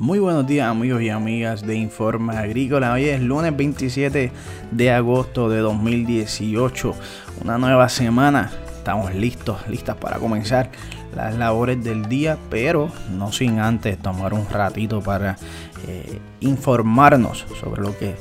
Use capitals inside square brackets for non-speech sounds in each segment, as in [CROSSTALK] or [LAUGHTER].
Muy buenos días amigos y amigas de Informa Agrícola. Hoy es lunes 27 de agosto de 2018. Una nueva semana. Estamos listos, listas para comenzar las labores del día, pero no sin antes tomar un ratito para eh, informarnos sobre lo que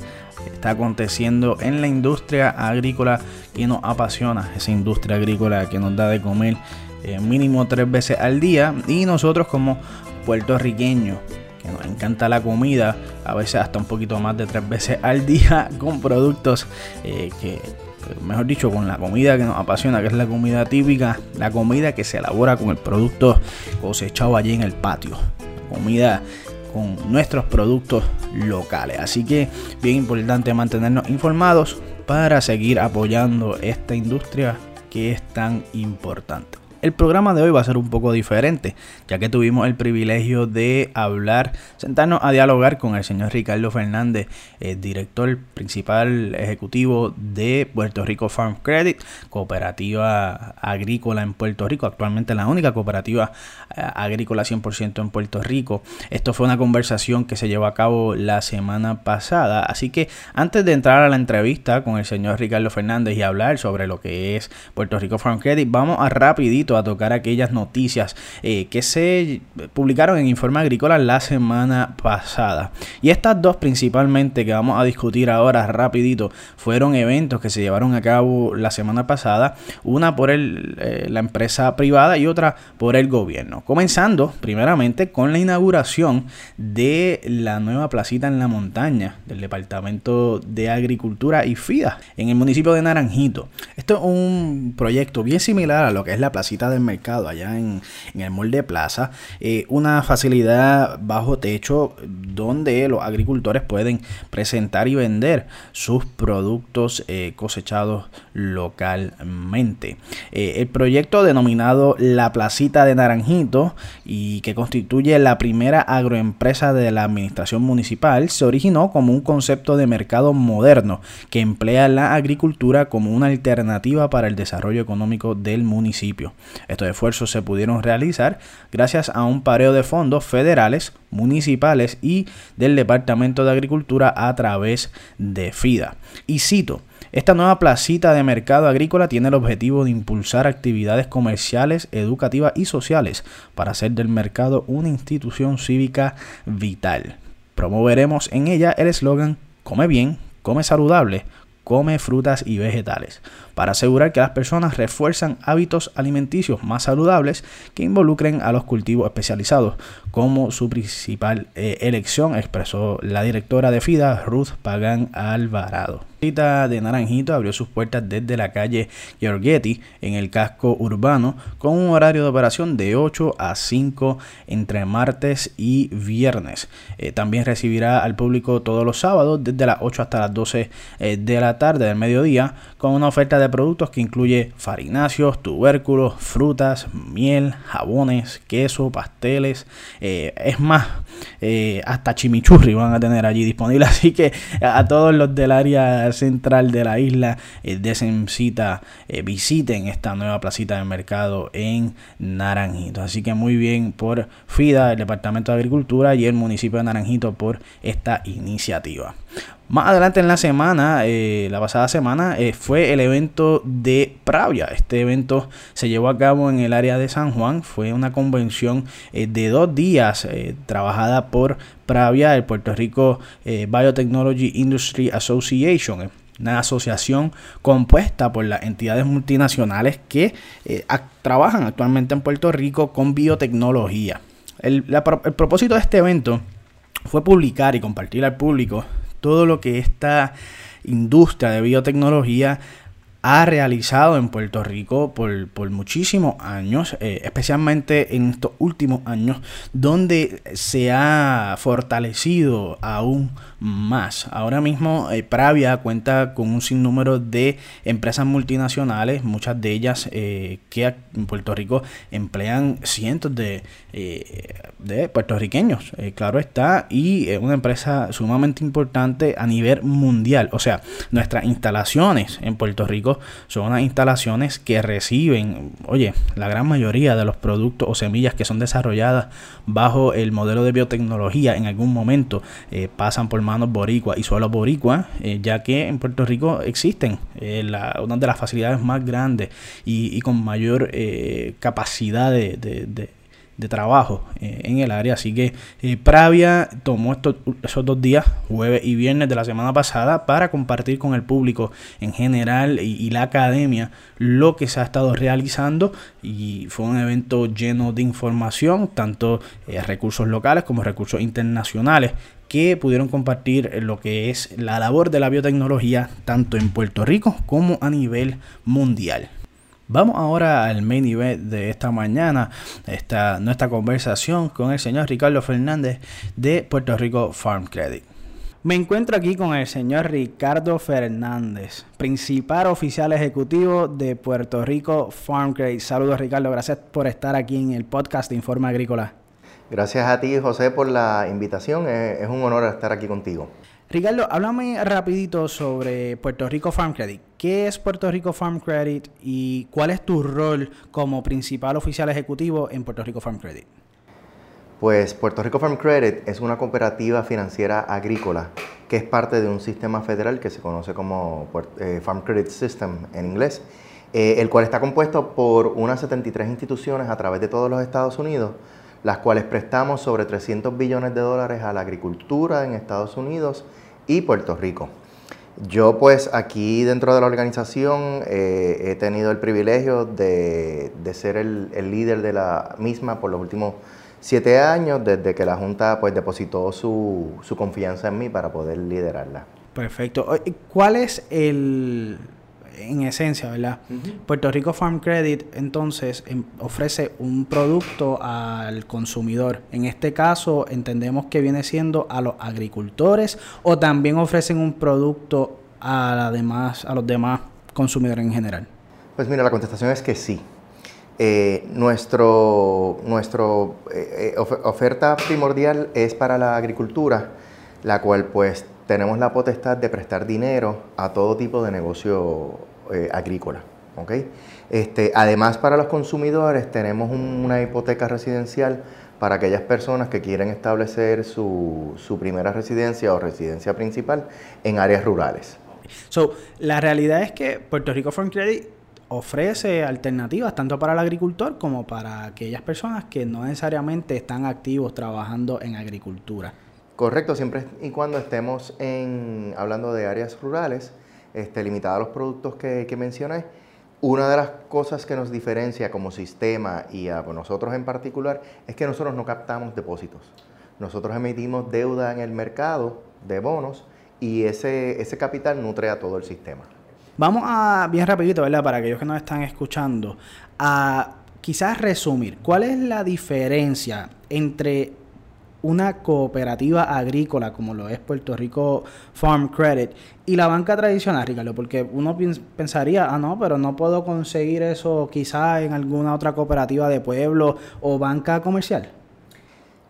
está aconteciendo en la industria agrícola que nos apasiona, esa industria agrícola que nos da de comer eh, mínimo tres veces al día y nosotros como puertorriqueños que nos encanta la comida, a veces hasta un poquito más de tres veces [LAUGHS] al día con productos eh, que, mejor dicho, con la comida que nos apasiona, que es la comida típica, la comida que se elabora con el producto cosechado allí en el patio, comida con nuestros productos locales. Así que bien importante mantenernos informados para seguir apoyando esta industria que es tan importante. El programa de hoy va a ser un poco diferente, ya que tuvimos el privilegio de hablar, sentarnos a dialogar con el señor Ricardo Fernández, el director principal ejecutivo de Puerto Rico Farm Credit, cooperativa agrícola en Puerto Rico, actualmente la única cooperativa eh, agrícola 100% en Puerto Rico. Esto fue una conversación que se llevó a cabo la semana pasada, así que antes de entrar a la entrevista con el señor Ricardo Fernández y hablar sobre lo que es Puerto Rico Farm Credit, vamos a rapidito a tocar aquellas noticias eh, que se publicaron en Informe Agrícola la semana pasada. Y estas dos principalmente que vamos a discutir ahora rapidito fueron eventos que se llevaron a cabo la semana pasada, una por el, eh, la empresa privada y otra por el gobierno. Comenzando primeramente con la inauguración de la nueva placita en la montaña del Departamento de Agricultura y FIDA en el municipio de Naranjito. Esto es un proyecto bien similar a lo que es la placita del mercado allá en, el molde plaza, eh, una facilidad bajo techo donde los agricultores pueden presentar y vender sus productos eh, cosechados localmente. Eh, el proyecto denominado La Placita de Naranjito y que constituye la primera agroempresa de la administración municipal se originó como un concepto de mercado moderno que emplea la agricultura como una alternativa para el desarrollo económico del municipio. Estos esfuerzos se pudieron realizar gracias a un pareo de fondos federales, municipales y del Departamento de Agricultura a través de FIDA. Y cito, esta nueva placita de mercado agrícola tiene el objetivo de impulsar actividades comerciales, educativas y sociales para hacer del mercado una institución cívica vital. Promoveremos en ella el eslogan Come bien, come saludable, come frutas y vegetales, para asegurar que las personas refuerzan hábitos alimenticios más saludables que involucren a los cultivos especializados como su principal eh, elección, expresó la directora de FIDA, Ruth Pagan Alvarado de Naranjito abrió sus puertas desde la calle Giorgetti en el casco urbano con un horario de operación de 8 a 5 entre martes y viernes. Eh, también recibirá al público todos los sábados desde las 8 hasta las 12 eh, de la tarde del mediodía con una oferta de productos que incluye farináceos, tubérculos, frutas, miel, jabones, queso, pasteles. Eh, es más, hasta chimichurri van a tener allí disponible. [LAUGHS] Así que a todos los del área central de la isla eh, cita eh, visiten esta nueva placita de mercado en Naranjito. Así que muy bien por FIDA, el Departamento de Agricultura y el municipio de Naranjito por esta iniciativa. Más adelante en la semana, eh, la pasada semana, eh, fue el evento de Pravia. Este evento se llevó a cabo en el área de San Juan. Fue una convención de dos días trabajada por Pravia, el Puerto Rico eh, Biotechnology Industry Association, una asociación compuesta por las entidades multinacionales que eh, trabajan actualmente en Puerto Rico con biotecnología. El propósito de este evento fue publicar y compartir al público todo lo que esta industria de biotecnología ha realizado en Puerto Rico por, por muchísimos años, eh, especialmente en estos últimos años, donde se ha fortalecido aún más. Ahora mismo eh, Pravia cuenta con un sinnúmero de empresas multinacionales, muchas de ellas eh, que en Puerto Rico emplean cientos de, de puertorriqueños, claro está, y es una empresa sumamente importante a nivel mundial. O sea, nuestras instalaciones en Puerto Rico Son unas instalaciones que reciben, oye, la gran mayoría de los productos o semillas que son desarrolladas bajo el modelo de biotecnología en algún momento eh, pasan por manos boricua y suelo boricua, eh, ya que en Puerto Rico existen eh, una de las facilidades más grandes y, con mayor capacidad de trabajo eh, en el área. Así que eh, Pravia tomó estos, esos dos días, jueves y viernes de la semana pasada, para compartir con el público en general y, la academia lo que se ha estado realizando. Y fue un evento lleno de información, tanto eh, recursos locales como recursos internacionales que pudieron compartir lo que es la labor de la biotecnología tanto en Puerto Rico como a nivel mundial. Vamos ahora al main event de esta mañana, esta, nuestra conversación con el señor Ricardo Fernández de Puerto Rico Farm Credit. Me encuentro aquí con el señor Ricardo Fernández, principal oficial ejecutivo de Puerto Rico Farm Credit. Saludos Ricardo, gracias por estar aquí en el podcast de Informe Agrícola. Gracias a ti José por la invitación, es un honor estar aquí contigo. Ricardo, háblame rapidito sobre Puerto Rico Farm Credit. ¿Qué es Puerto Rico Farm Credit y cuál es tu rol como principal oficial ejecutivo en Puerto Rico Farm Credit? Pues Puerto Rico Farm Credit es una cooperativa financiera agrícola que es parte de un sistema federal que se conoce como eh, Farm Credit System en inglés, eh, el cual está compuesto por unas 73 instituciones a través de todos los Estados Unidos, las cuales prestamos sobre 300 billones de dólares a la agricultura en Estados Unidos y Puerto Rico. Yo pues aquí dentro de la organización eh, he tenido el privilegio de, ser el, líder de la misma por los últimos siete años desde que la Junta pues depositó su, su confianza en mí para poder liderarla. Perfecto. ¿Cuál es el, en esencia, ¿verdad? Puerto Rico Farm Credit entonces em, ofrece un producto al consumidor. En este caso entendemos que viene siendo a los agricultores o también ofrecen un producto a, demás, a los demás consumidores en general. Pues mira, la contestación es que sí. Eh, nuestro nuestro eh, eh, oferta primordial es para la agricultura, la cual pues tenemos la potestad de prestar dinero a todo tipo de negocio eh, agrícola. Este, además, para los consumidores tenemos una hipoteca residencial para aquellas personas que quieren establecer su, primera residencia o residencia principal en áreas rurales. So, la realidad es que Puerto Rico Farm Credit ofrece alternativas tanto para el agricultor como para aquellas personas que no necesariamente están activos trabajando en agricultura. Correcto, siempre y cuando estemos en, hablando de áreas rurales, este, limitada a los productos que, que, mencioné, una de las cosas que nos diferencia como sistema y a nosotros en particular es que nosotros no captamos depósitos. Nosotros emitimos deuda en el mercado de bonos y ese, ese capital nutre a todo el sistema. Vamos a, bien rapidito, ¿verdad? Para aquellos que nos están escuchando, a quizás resumir, ¿cuál es la diferencia entre una cooperativa agrícola como lo es Puerto Rico Farm Credit y la banca tradicional, Ricardo, porque uno pensaría, ah, no, pero no puedo conseguir eso quizá en alguna otra cooperativa de pueblo o banca comercial.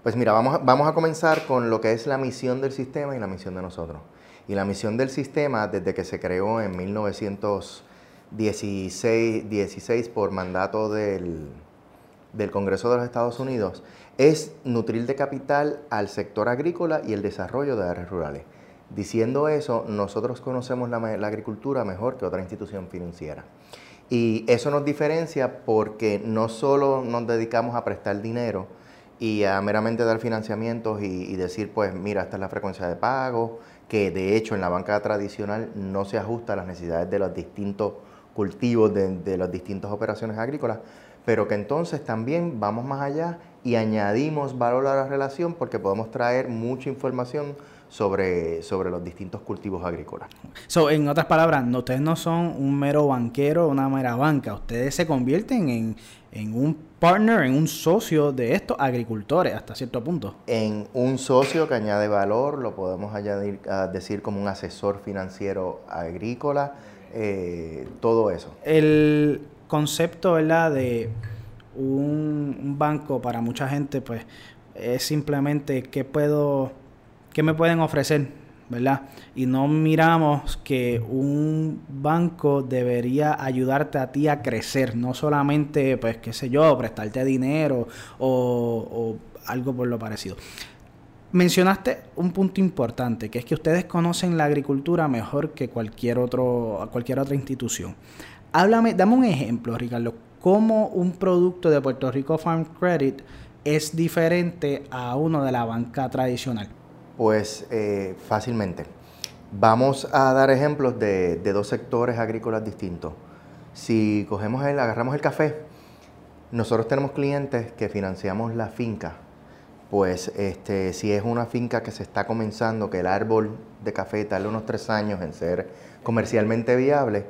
Pues mira, vamos a, vamos a comenzar con lo que es la misión del sistema y la misión de nosotros. Y la misión del sistema, desde que se creó en 1916 16 por mandato del, del Congreso de los Estados Unidos, es nutrir de capital al sector agrícola y el desarrollo de áreas rurales. Diciendo eso, nosotros conocemos la, agricultura mejor que otra institución financiera. Y eso nos diferencia porque no solo nos dedicamos a prestar dinero y a meramente dar financiamientos y, decir, pues mira, esta es la frecuencia de pago, que de hecho en la banca tradicional no se ajusta a las necesidades de los distintos cultivos, de, las distintas operaciones agrícolas, pero que entonces también vamos más allá y añadimos valor a la relación porque podemos traer mucha información sobre, sobre los distintos cultivos agrícolas. So, en otras palabras, ustedes no son un mero banquero, una mera banca, ustedes se convierten en, en un partner, en un socio de estos agricultores hasta cierto punto. En un socio que añade valor, lo podemos añadir, a decir como un asesor financiero agrícola, eh, todo eso. El concepto, ¿verdad? De un, banco para mucha gente, pues es simplemente qué puedo, qué me pueden ofrecer ¿verdad? Y no miramos que un banco debería ayudarte a ti a crecer, no solamente, pues, qué sé yo, prestarte dinero o, o algo por lo parecido. Mencionaste un punto importante, que es que ustedes conocen la agricultura mejor que cualquier, otro, cualquier otra institución. Háblame, dame un ejemplo, Ricardo, cómo un producto de Puerto Rico Farm Credit es diferente a uno de la banca tradicional. Pues eh, fácilmente. Vamos a dar ejemplos de, dos sectores agrícolas distintos. Si cogemos el, agarramos el café, nosotros tenemos clientes que financiamos la finca. Pues este, si es una finca que se está comenzando, que el árbol de café tarda unos tres años en ser comercialmente viable,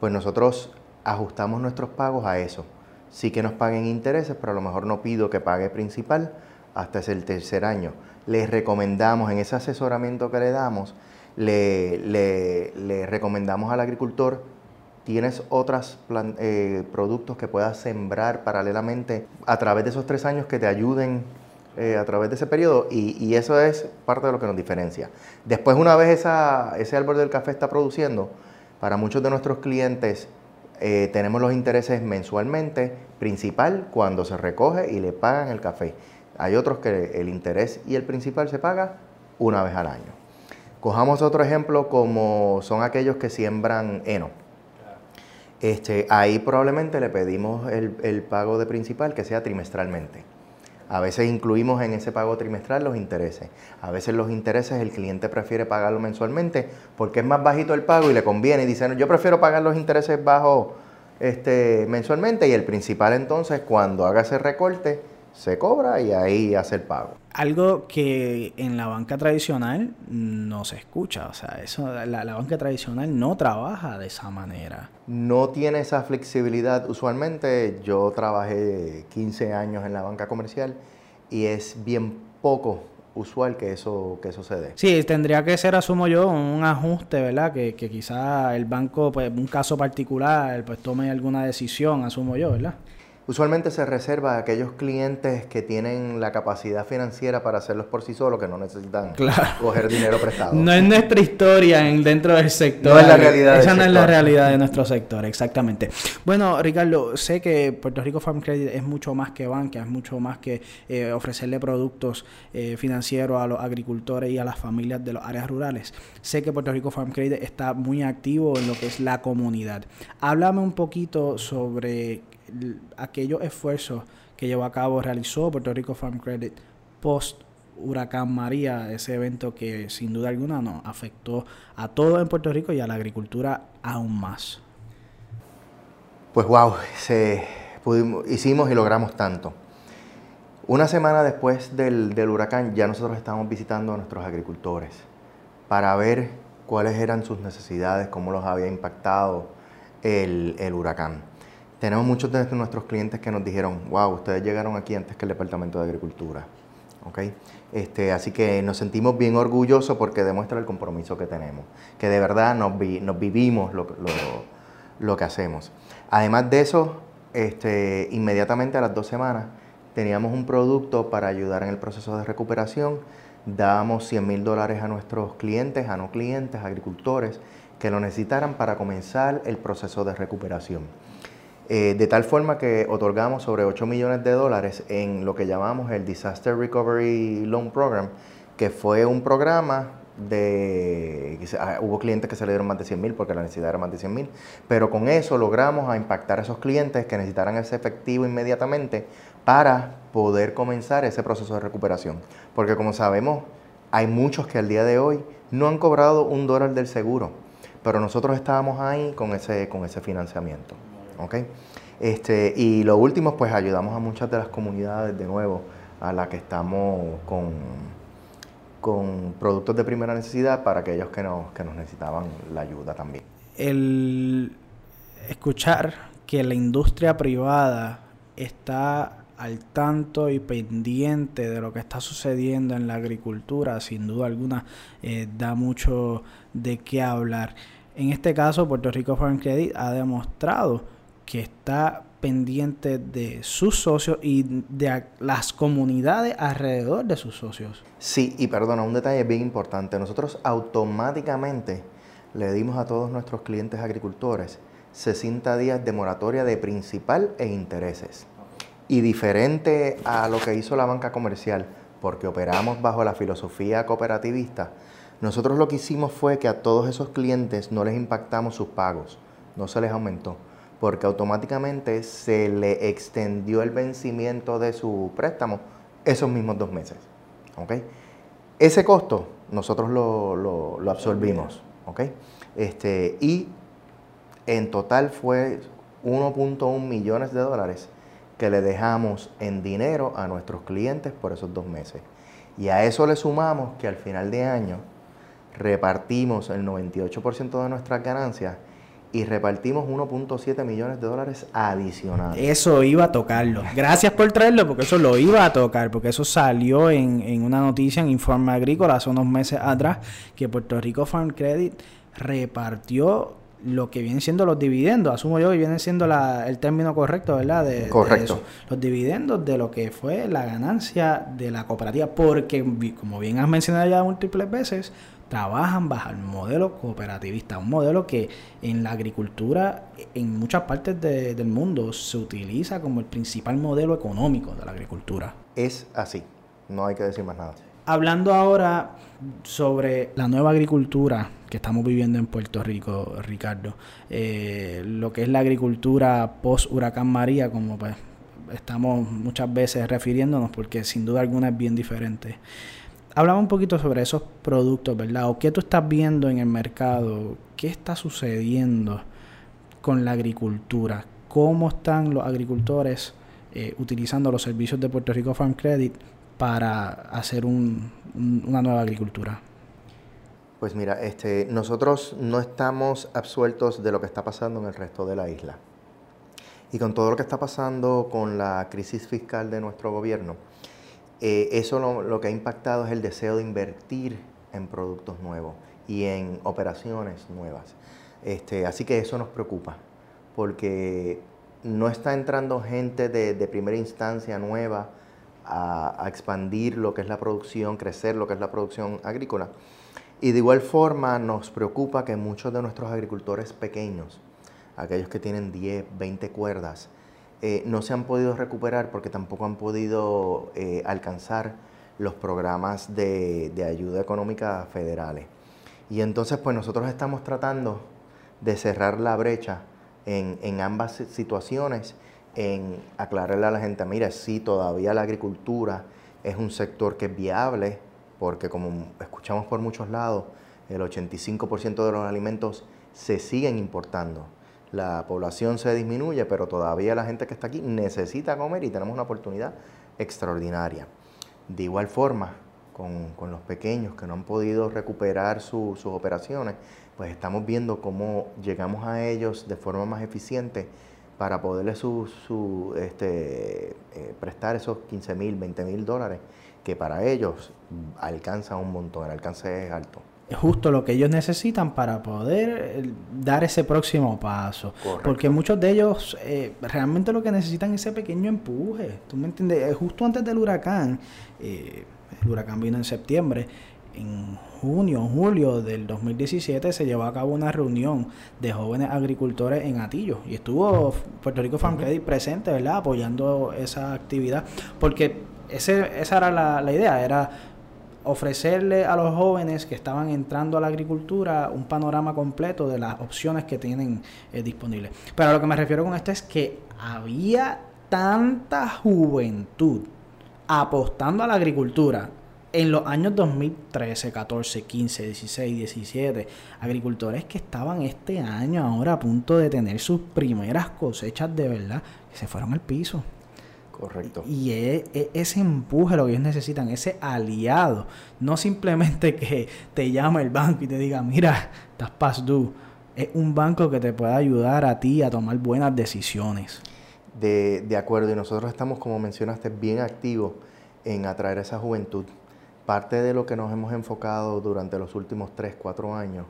pues nosotros ajustamos nuestros pagos a eso. Sí que nos paguen intereses, pero a lo mejor no pido que pague principal hasta el tercer año les recomendamos, en ese asesoramiento que le damos, le, recomendamos al agricultor, tienes otros eh, productos que puedas sembrar paralelamente a través de esos tres años que te ayuden eh, a través de ese periodo y, eso es parte de lo que nos diferencia. Después, una vez ese árbol del café está produciendo, para muchos de nuestros clientes eh, tenemos los intereses mensualmente, principal cuando se recoge y le pagan el café. Hay otros que el interés y el principal se paga una vez al año. Cojamos otro ejemplo como son aquellos que siembran heno. Este, ahí probablemente le pedimos el, pago de principal que sea trimestralmente. A veces incluimos en ese pago trimestral los intereses. A veces los intereses el cliente prefiere pagarlo mensualmente porque es más bajito el pago y le conviene. Y dice, yo prefiero pagar los intereses bajos este, mensualmente y el principal entonces cuando haga ese recorte se cobra y ahí hace el pago. Algo que en la banca tradicional no se escucha, o sea, eso, la, la, banca tradicional no trabaja de esa manera. No tiene esa flexibilidad. Usualmente yo trabajé 15 años en la banca comercial y es bien poco usual que eso, que eso se dé. Sí, tendría que ser, asumo yo, un ajuste, ¿verdad? Que, que quizá el banco, pues un caso particular, pues tome alguna decisión, asumo yo, ¿verdad? Usualmente se reserva a aquellos clientes que tienen la capacidad financiera para hacerlos por sí solos, que no necesitan coger dinero prestado. No es nuestra historia en, dentro del sector. No es la realidad. Esa no es la realidad de nuestro sector, exactamente. Bueno, Ricardo, sé que Puerto Rico Farm Credit es mucho más que banca, es mucho más que eh, ofrecerle productos eh, financieros a los agricultores y a las familias de las áreas rurales. Sé que Puerto Rico Farm Credit está muy activo en lo que es la comunidad. Háblame un poquito sobre aquellos esfuerzos que llevó a cabo, realizó Puerto Rico Farm Credit post Huracán María, ese evento que sin duda alguna nos afectó a todo en Puerto Rico y a la agricultura aún más. Pues wow, se, hicimos y logramos tanto. Una semana después del, huracán ya nosotros estábamos visitando a nuestros agricultores para ver cuáles eran sus necesidades, cómo los había impactado el huracán. Tenemos muchos de nuestros clientes que nos dijeron, wow, ustedes llegaron aquí antes que el Departamento de Agricultura. ¿Okay? Este, así que nos sentimos bien orgullosos porque demuestra el compromiso que tenemos, que de verdad nos, vivimos lo, que hacemos. Además de eso, este, inmediatamente a las dos semanas teníamos un producto para ayudar en el proceso de recuperación. Dábamos 100 mil dólares a nuestros clientes, a no clientes, agricultores, que lo necesitaran para comenzar el proceso de recuperación. Eh, de tal forma que otorgamos sobre 8 millones de dólares en lo que llamamos el Disaster Recovery Loan Program, que fue un programa de... Ah, hubo clientes que se le dieron más de 100 mil porque la necesidad era más de 100 mil, pero con eso logramos a impactar a esos clientes que necesitaran ese efectivo inmediatamente para poder comenzar ese proceso de recuperación. Porque como sabemos, hay muchos que al día de hoy no han cobrado un dólar del seguro, pero nosotros estábamos ahí con ese, con ese financiamiento. ¿Ok? Este, y lo último, pues ayudamos a muchas de las comunidades de nuevo a las que estamos con, con productos de primera necesidad para aquellos que nos, que nos necesitaban la ayuda también. El escuchar que la industria privada está al tanto y pendiente de lo que está sucediendo en la agricultura, sin duda alguna, eh, da mucho de qué hablar. En este caso, Puerto Rico Farm Credit ha demostrado que está pendientes de sus socios y de las comunidades alrededor de sus socios. Sí, y perdona, un detalle bien importante. Nosotros automáticamente le dimos a todos nuestros clientes agricultores 60 días de moratoria de principal e intereses. Y diferente a lo que hizo la banca comercial, porque operamos bajo la filosofía cooperativista, nosotros lo que hicimos fue que a todos esos clientes no les impactamos sus pagos, no se les aumentó, porque automáticamente se le extendió el vencimiento de su préstamo esos mismos dos meses. Ese costo nosotros lo, absorbimos. Este, y en total fue 1.1 millones de dólares que le dejamos en dinero a nuestros clientes por esos dos meses. Y a eso le sumamos que al final de año repartimos el 98% de nuestras ganancias y repartimos 1.7 millones de dólares adicionales. Eso iba a tocarlo. Gracias por traerlo, porque eso lo iba a tocar, porque eso salió en, en una noticia en Informe Agrícola hace unos meses atrás, que Puerto Rico Farm Credit repartió lo que vienen siendo los dividendos, asumo yo que viene siendo el término correcto, ¿verdad? De, Correcto. Los dividendos de lo que fue la ganancia de la cooperativa, porque como bien has mencionado ya múltiples veces, trabajan bajo el modelo cooperativista, un modelo que en la agricultura en muchas partes del mundo se utiliza como el principal modelo económico de la agricultura. Es así, no hay que decir más nada. Hablando ahora sobre la nueva agricultura que estamos viviendo en Puerto Rico, Ricardo, eh, lo que es la agricultura post huracán María, como pues estamos muchas veces refiriéndonos, porque sin duda alguna es bien diferente. Hablaba un poquito sobre esos productos, ¿verdad? O qué tú estás viendo en el mercado, qué está sucediendo con la agricultura, cómo están los agricultores eh, utilizando los servicios de Puerto Rico Farm Credit para hacer una nueva agricultura? Pues mira, este, nosotros no estamos absueltos de lo que está pasando en el resto de la isla. Y con todo lo que está pasando con la crisis fiscal de nuestro gobierno, eh, eso lo, que ha impactado es el deseo de invertir en productos nuevos y en operaciones nuevas. Este, así que eso nos preocupa, porque no está entrando gente de, de primera instancia nueva a, expandir lo que es la producción, crecer lo que es la producción agrícola. Y de igual forma nos preocupa que muchos de nuestros agricultores pequeños, aquellos que tienen 10, 20 cuerdas, eh, no se han podido recuperar porque tampoco han podido eh, alcanzar los programas de, ayuda económica federales. Y entonces pues nosotros estamos tratando de cerrar la brecha en, ambas situaciones en aclararle a la gente, mira, sí, todavía la agricultura es un sector que es viable, porque como escuchamos por muchos lados, el 85% de los alimentos se siguen importando. La población se disminuye, pero todavía la gente que está aquí necesita comer y tenemos una oportunidad extraordinaria. De igual forma, con, los pequeños que no han podido recuperar sus operaciones, pues estamos viendo cómo llegamos a ellos de forma más eficiente para poderle su, este, eh, prestar esos 15 mil, 20 mil dólares, que para ellos alcanza un montón, el alcance es alto. Justo lo que ellos necesitan para poder eh, dar ese próximo paso. Porque muchos de ellos eh, realmente lo que necesitan es ese pequeño empuje. ¿Tú me entiendes? Justo antes del huracán, el huracán vino en septiembre, en junio, julio del 2017 se llevó a cabo una reunión de jóvenes agricultores en Atillo y estuvo Puerto Rico Farm Credit presente, ¿verdad? Apoyando esa actividad, porque ese, esa era la, idea, era ofrecerle a los jóvenes que estaban entrando a la agricultura un panorama completo de las opciones que tienen eh, disponibles. Pero a lo que me refiero con esto es que había tanta juventud apostando a la agricultura en los años 2013, 14, 15, 16, 17, agricultores que estaban este año ahora a punto de tener sus primeras cosechas de verdad, que se fueron al piso. Correcto. Y es, ese empuje lo que ellos necesitan, ese aliado, no simplemente que te llame el banco y te diga, mira, estás past due. Es un banco que te pueda ayudar a ti a tomar buenas decisiones. De, de acuerdo, y nosotros estamos, como mencionaste, bien activos en atraer a esa juventud parte de lo que nos hemos enfocado durante los últimos 3, 4 años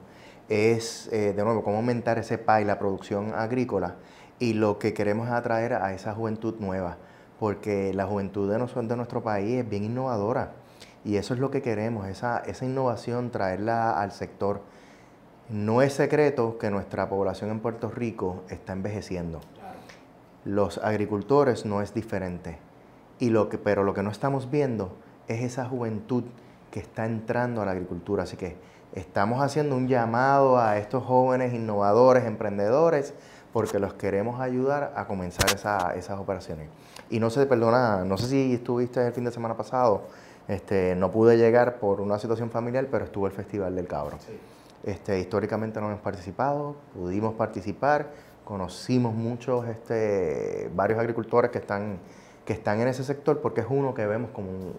es, eh, de nuevo, cómo aumentar ese PAI, la producción agrícola, y lo que queremos es atraer a esa juventud nueva, porque la juventud de, nuestro país es bien innovadora y eso es lo que queremos, esa, esa innovación, traerla al sector. No es secreto que nuestra población en Puerto Rico está envejeciendo. Los agricultores no es diferente. Y lo que, pero lo que no estamos viendo es esa juventud que está entrando a la agricultura. Así que estamos haciendo un llamado a estos jóvenes innovadores, emprendedores, porque los queremos ayudar a comenzar esas operaciones. Y no sé, perdona, no sé si estuviste el fin de semana pasado, este, no pude llegar por una situación familiar, pero estuvo el Festival del Cabro. Este, históricamente no hemos participado, pudimos participar, conocimos muchos, este, varios agricultores que están, que están en ese sector porque es uno que vemos como un,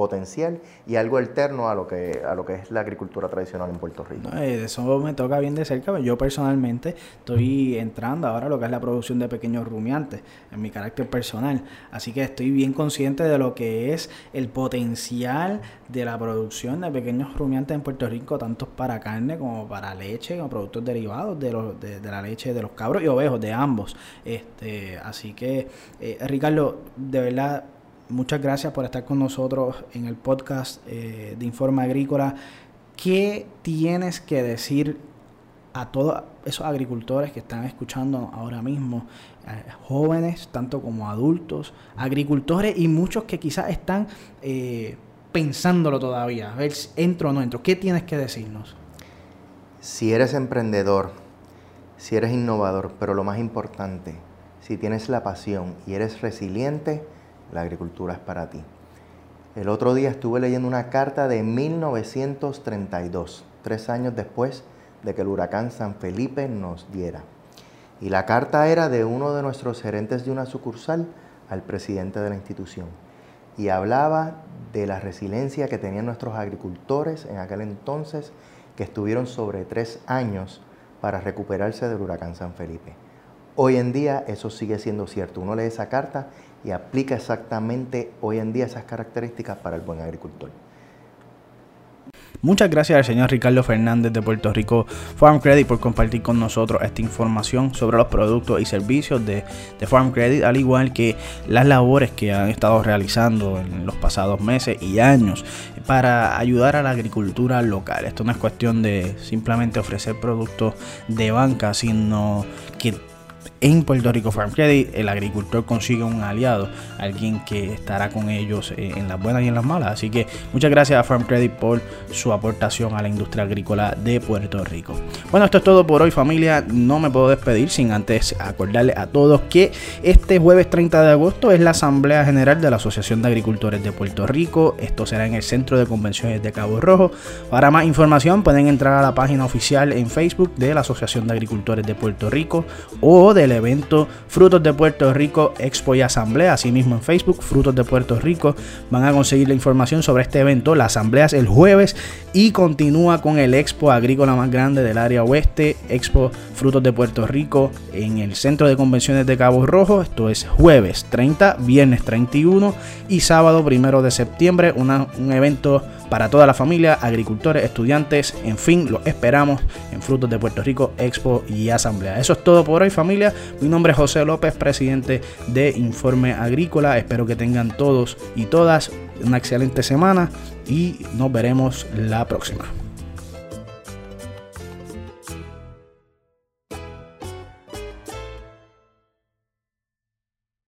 potencial y algo alterno a lo que a lo que es la agricultura tradicional en Puerto Rico. Eh, eso me toca bien de cerca. Yo personalmente estoy entrando ahora a lo que es la producción de pequeños rumiantes en mi carácter personal, así que estoy bien consciente de lo que es el potencial de la producción de pequeños rumiantes en Puerto Rico, tanto para carne como para leche, como productos derivados de, los, de, la leche de los cabros y ovejos, de ambos. Este, así que, eh, Ricardo, de verdad muchas gracias por estar con nosotros en el podcast eh, de Informe Agrícola. ¿Qué tienes que decir a todos esos agricultores que están escuchando ahora mismo, jóvenes, tanto como adultos, agricultores y muchos que quizás están eh, pensándolo todavía, a ver si entro o no entro? ¿Qué tienes que decirnos? Si eres emprendedor, si eres innovador, pero lo más importante, si tienes la pasión y eres resiliente, la agricultura es para ti. El otro día estuve leyendo una carta de 1932, tres años después de que el huracán San Felipe nos diera. Y la carta era de uno de nuestros gerentes de una sucursal al presidente de la institución. Y hablaba de la resiliencia que tenían nuestros agricultores en aquel entonces, que estuvieron sobre tres años para recuperarse del huracán San Felipe. Hoy en día eso sigue siendo cierto. Uno lee esa carta y aplica exactamente hoy en día esas características para el buen agricultor. Muchas gracias al señor Ricardo Fernández de Puerto Rico Farm Credit por compartir con nosotros esta información sobre los productos y servicios de, Farm Credit, al igual que las labores que han estado realizando en los pasados meses y años para ayudar a la agricultura local. Esto no es cuestión de simplemente ofrecer productos de banca, sino que en Puerto Rico Farm Credit el agricultor consigue un aliado, alguien que estará con ellos eh, en las buenas y en las malas. Así que muchas gracias a Farm Credit por su aportación a la industria agrícola de Puerto Rico. Bueno, esto es todo por hoy familia. No me puedo despedir sin antes acordarle a todos que este jueves 30 de agosto es la Asamblea General de la Asociación de Agricultores de Puerto Rico. Esto será en el Centro de Convenciones de Cabo Rojo. Para más información pueden entrar a la página oficial en Facebook de la Asociación de Agricultores de Puerto Rico o evento Frutos de Puerto Rico Expo y Asamblea. Asimismo en Facebook, Frutos de Puerto Rico. Van a conseguir la información sobre este evento. La asamblea es el jueves y continúa con el Expo Agrícola más grande del área oeste, Expo Frutos de Puerto Rico en el Centro de Convenciones de Cabo Rojo. Esto es jueves 30, viernes 31 y sábado 1 de septiembre. un evento para toda la familia, agricultores, estudiantes, en fin, los esperamos en Frutos de Puerto Rico, Expo y Asamblea. Eso es todo por hoy familia. Mi nombre es José López, presidente de Informe Agrícola. Espero que tengan todos y todas una excelente semana y nos veremos la próxima.